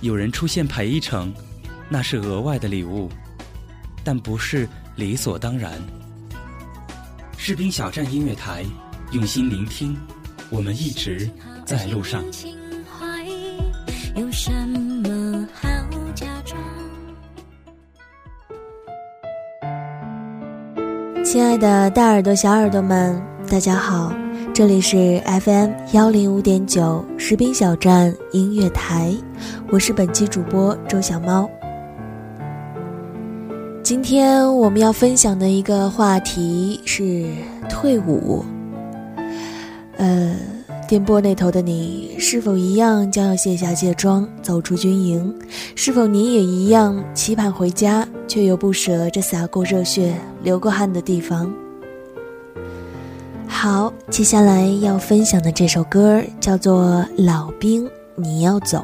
有人出现陪一程，那是额外的礼物，但不是理所当然。”士兵小站音乐台，用心聆听，我们一直在路上。有什么好假装？亲爱的大耳朵、小耳朵们，大家好，这里是 FM 幺零五点九士兵小站音乐台，我是本期主播周小猫。今天我们要分享的一个话题是退伍。呃，电波那头的你，是否一样将要卸下卸妆，走出军营？是否你也一样期盼回家，却又不舍这洒过热血、流过汗的地方？好，接下来要分享的这首歌叫做《老兵你要走》，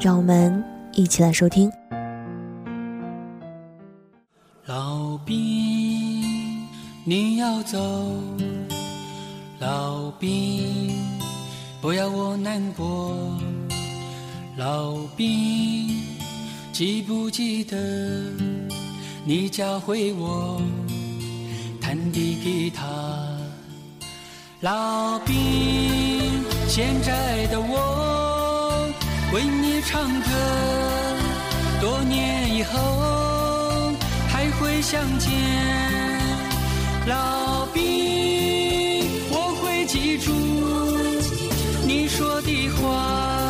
让我们一起来收听。老兵你要走，老兵不要我难过。老兵记不记得你教会我弹的吉他？老兵，现在的我为你唱歌，多年以后还会相见。老兵，我会记住你说的话。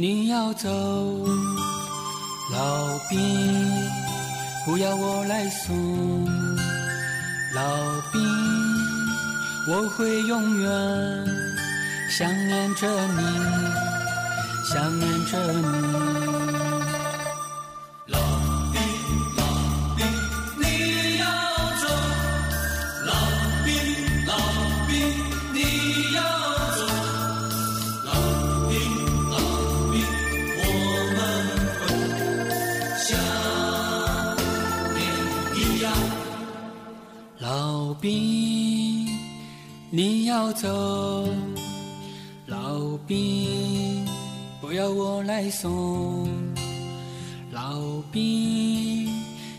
你要走，老兵，不要我来送。老兵，我会永远想念着你，想念着你。送。老兵，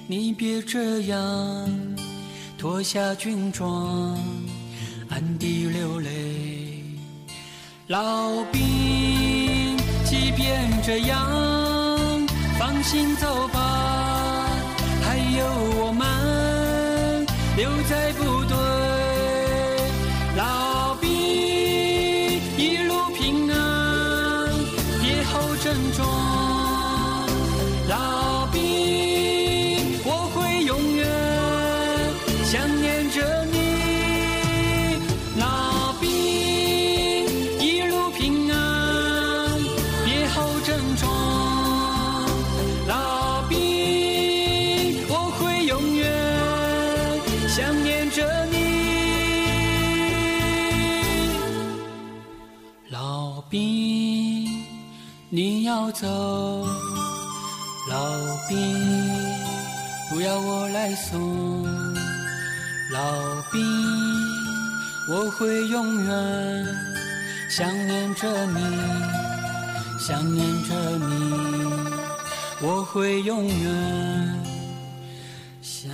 你别这样，脱下军装，暗地流泪。老兵，即便这样，放心走吧，还有我们。留在部走，老兵，不要我来送，老兵，我会永远想念着你，想念着你，我会永远。想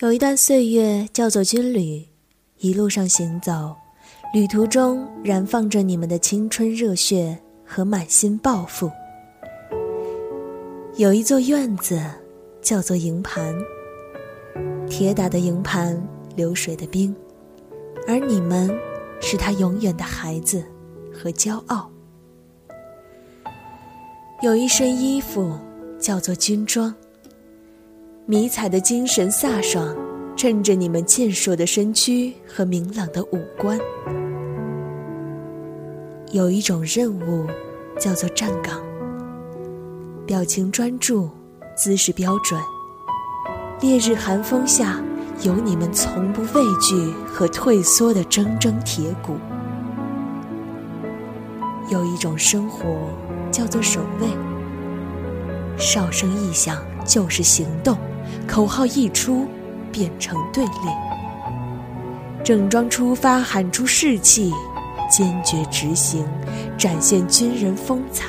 有一段岁月叫做军旅，一路上行走，旅途中燃放着你们的青春热血和满心抱负。有一座院子，叫做营盘，铁打的营盘，流水的兵，而你们是他永远的孩子和骄傲。有一身衣服，叫做军装。迷彩的精神飒爽，衬着你们健硕的身躯和明朗的五官。有一种任务，叫做站岗。表情专注，姿势标准。烈日寒风下，有你们从不畏惧和退缩的铮铮铁骨。有一种生活，叫做守卫。哨声一响，就是行动。口号一出，变成队列。整装出发，喊出士气，坚决执行，展现军人风采。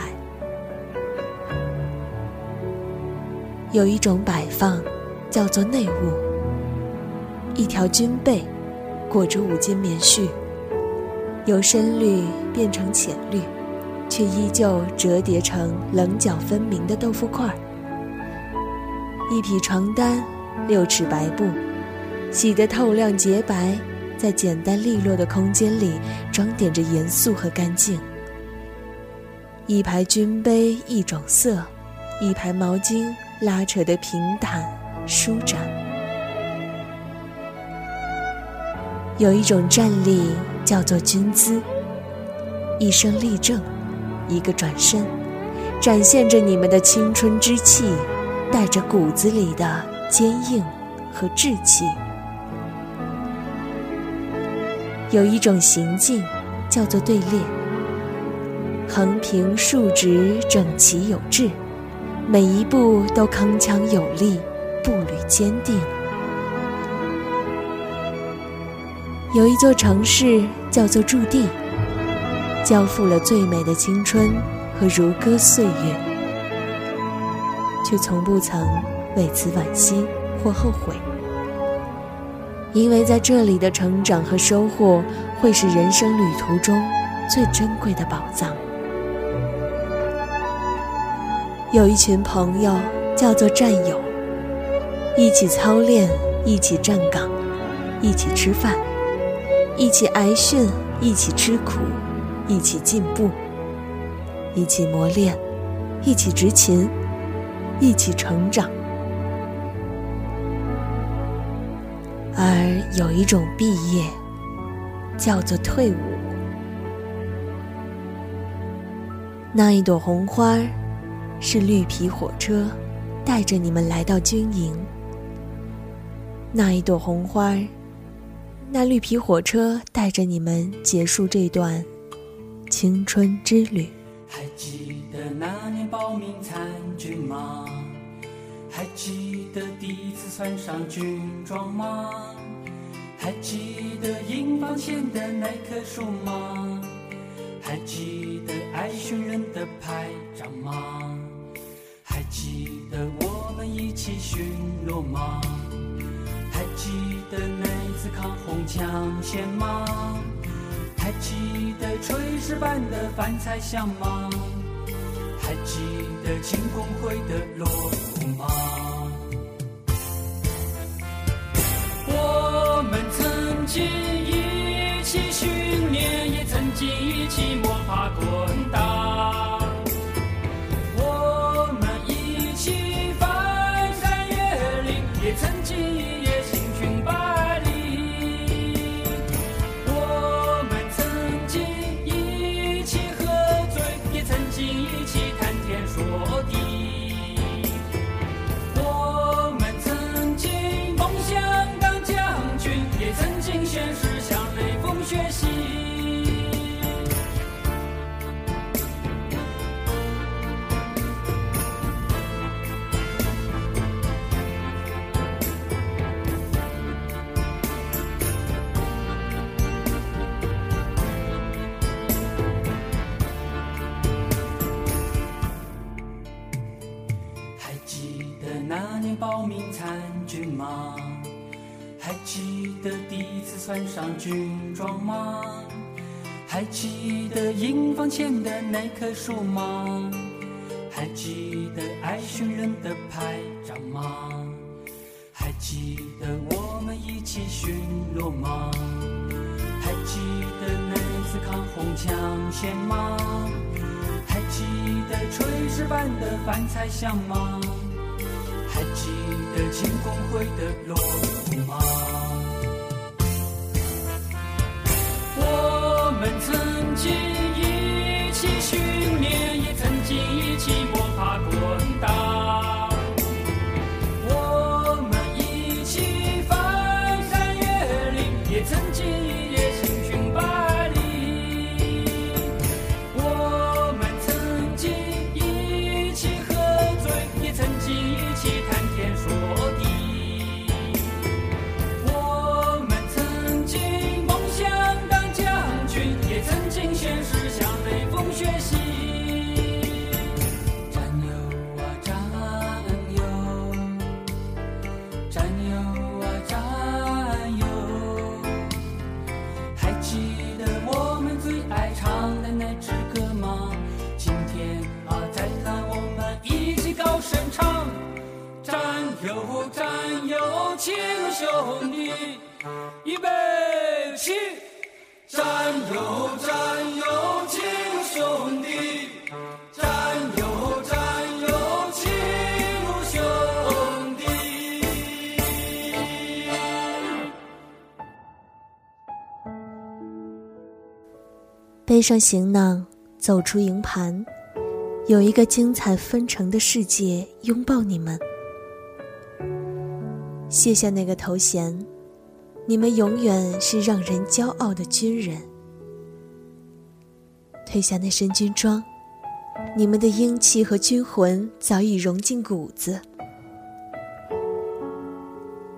有一种摆放，叫做内务。一条军被，裹着五斤棉絮，由深绿变成浅绿，却依旧折叠成棱角分明的豆腐块儿。一匹床单，六尺白布，洗得透亮洁白，在简单利落的空间里装点着严肃和干净。一排军杯，一种色，一排毛巾拉扯得平坦舒展。有一种站立叫做军姿，一声立正，一个转身，展现着你们的青春之气。带着骨子里的坚硬和志气，有一种行径叫做队列，横平竖直，整齐有致，每一步都铿锵有力，步履坚定。有一座城市叫做驻地，交付了最美的青春和如歌岁月。却从不曾为此惋惜或后悔，因为在这里的成长和收获，会是人生旅途中最珍贵的宝藏。有一群朋友叫做战友，一起操练，一起站岗，一起吃饭，一起挨训，一起吃苦，一起进步，一起磨练，一起执勤。一起成长，而有一种毕业，叫做退伍。那一朵红花，是绿皮火车带着你们来到军营。那一朵红花，那绿皮火车带着你们结束这段青春之旅。还记得那年报名参军吗？还记得第一次穿上军装吗？还记得营房前的那棵树吗？还记得爱训人的排长吗？还记得我们一起巡逻吗？还记得那次抗洪抢险吗？还记得炊事班的饭菜香吗？还记得庆功会的锣鼓吗？上军装吗？还记得营房前的那棵树吗？还记得爱寻人的排长吗？还记得我们一起巡逻吗？还记得那次抗洪抢险吗？还记得炊事班的饭菜香吗？还记得庆功会的锣鼓吗？们曾经一起许背上行囊，走出营盘，有一个精彩纷呈的世界拥抱你们。卸下那个头衔，你们永远是让人骄傲的军人。褪下那身军装，你们的英气和军魂早已融进骨子。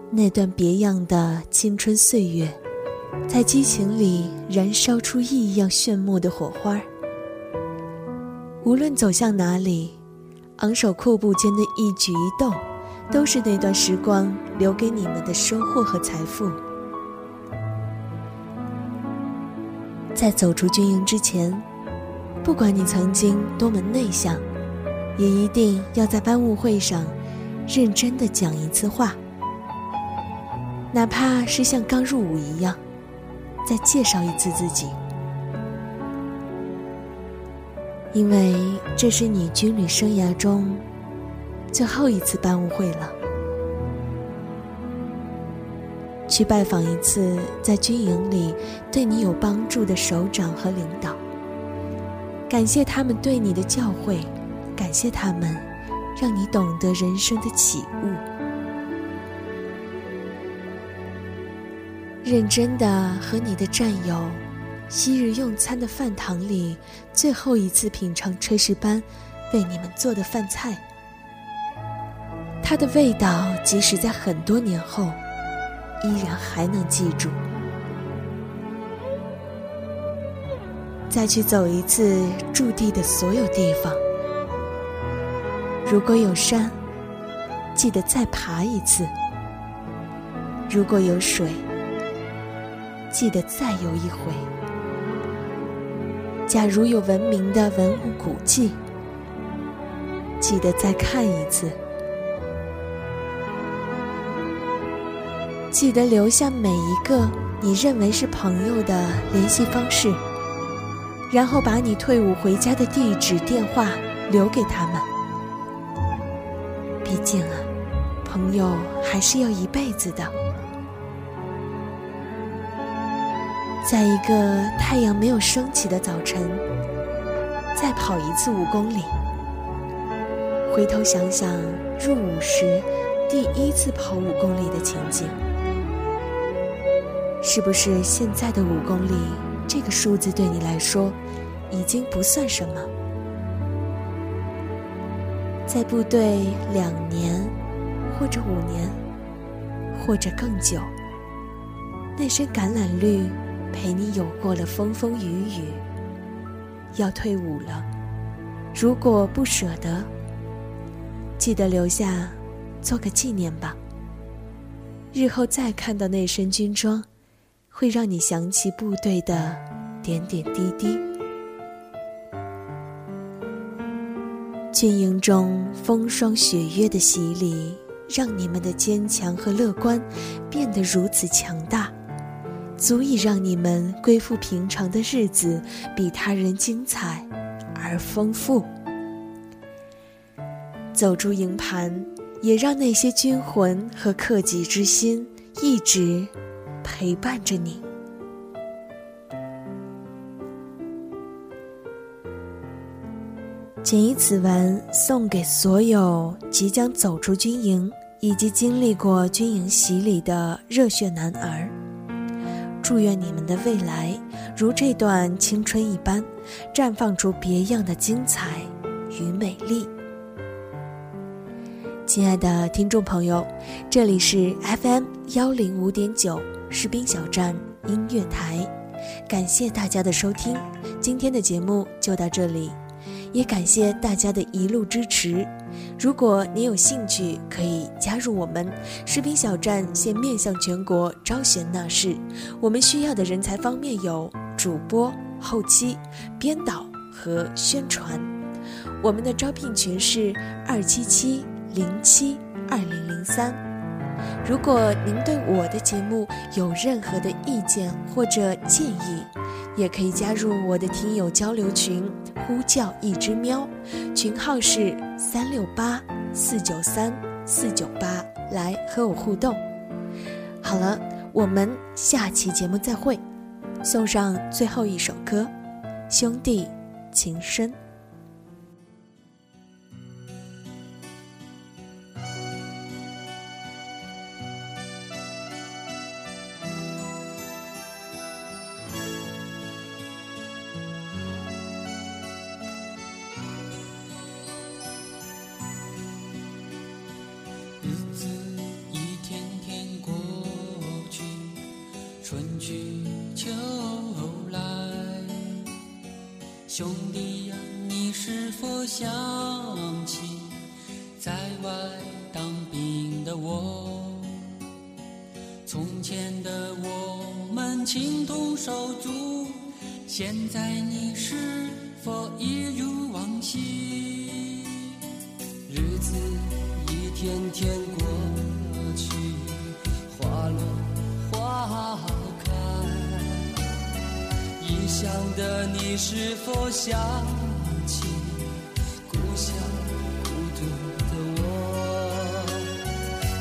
那段别样的青春岁月，在激情里燃烧出异样炫目的火花。无论走向哪里，昂首阔步间的一举一动，都是那段时光留给你们的收获和财富。在走出军营之前，不管你曾经多么内向，也一定要在班务会上认真的讲一次话，哪怕是像刚入伍一样，再介绍一次自己。因为这是你军旅生涯中最后一次班务会了。去拜访一次在军营里对你有帮助的首长和领导，感谢他们对你的教诲，感谢他们让你懂得人生的起悟。认真的和你的战友，昔日用餐的饭堂里，最后一次品尝炊事班为你们做的饭菜。它的味道，即使在很多年后，依然还能记住。再去走一次驻地的所有地方，如果有山，记得再爬一次；如果有水，记得再游一回。假如有文明的文物古迹，记得再看一次。记得留下每一个你认为是朋友的联系方式，然后把你退伍回家的地址、电话留给他们。毕竟啊，朋友还是要一辈子的。在一个太阳没有升起的早晨，再跑一次五公里。回头想想入伍时第一次跑五公里的情景。是不是现在的五公里这个数字对你来说已经不算什么？在部队两年，或者五年，或者更久，那身橄榄绿陪你有过了风风雨雨。要退伍了，如果不舍得，记得留下做个纪念吧。日后再看到那身军装，会让你想起部队的点点滴滴。军营中风霜雪月的洗礼，让你们的坚强和乐观变得如此强大，足以让你们归复平常的日子比他人精彩而丰富。走出营盘，也让那些军魂和克己之心一直陪伴着你。谨以此文送给所有即将走出军营以及经历过军营洗礼的热血男儿。祝愿你们的未来如这段青春一般，绽放出别样的精彩与美丽。亲爱的听众朋友，这里是 FM 幺零五点九士兵小站音乐台，感谢大家的收听，今天的节目就到这里。也感谢大家的一路支持。如果你有兴趣，可以加入我们视频小站，现面向全国招贤纳士。我们需要的人才方面有主播、后期、编导和宣传。我们的招聘群是二七七零七二零零三。如果您对我的节目有任何的意见或者建议，也可以加入我的听友交流群，呼叫一只喵，群号是三六八四九三四九八，来和我互动。好了，我们下期节目再会，送上最后一首歌，《兄弟情深》。春去秋来。兄弟呀，你是否想起在外当兵的我？从前的我们情同手足，现在你是否一如往昔？日子一天天过异乡的你是否想起故乡孤独的我？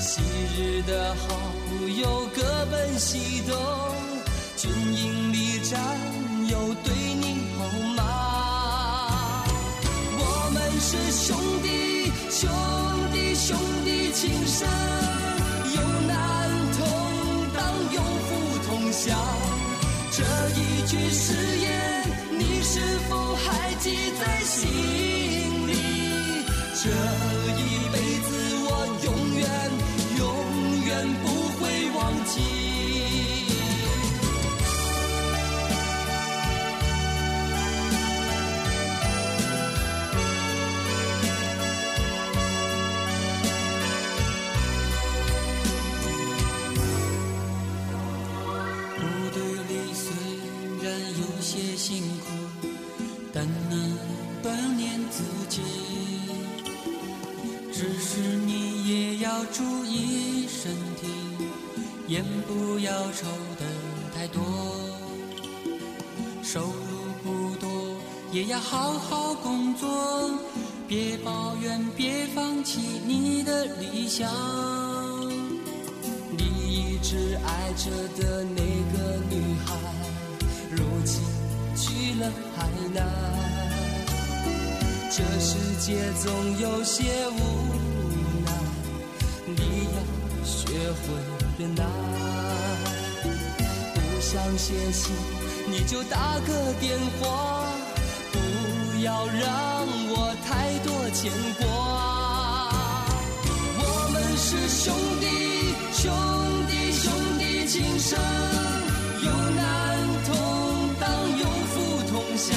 昔日的好友各奔西东，军营里战友对你好吗？我们是兄弟，兄弟，兄弟情深，这一句誓言，你是否还记在心里？这一辈子，我永远，永远不会忘记。只是你也要注意身体，烟不要抽的太多。收入不多，也要好好工作，别抱怨，别放弃你的理想。你一直爱着的那个女孩，如今去了海南。这世界总有些无会忍耐。不想写信，你就打个电话，不要让我太多牵挂。我们是兄弟，兄弟，兄弟情深，有难同当，有福同享。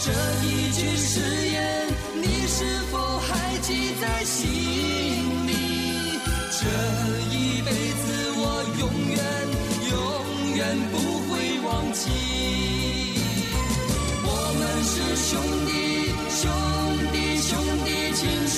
这一句誓言，你是否还记在心里？这一辈子我永远永远不会忘记。我们是兄弟兄弟兄弟情深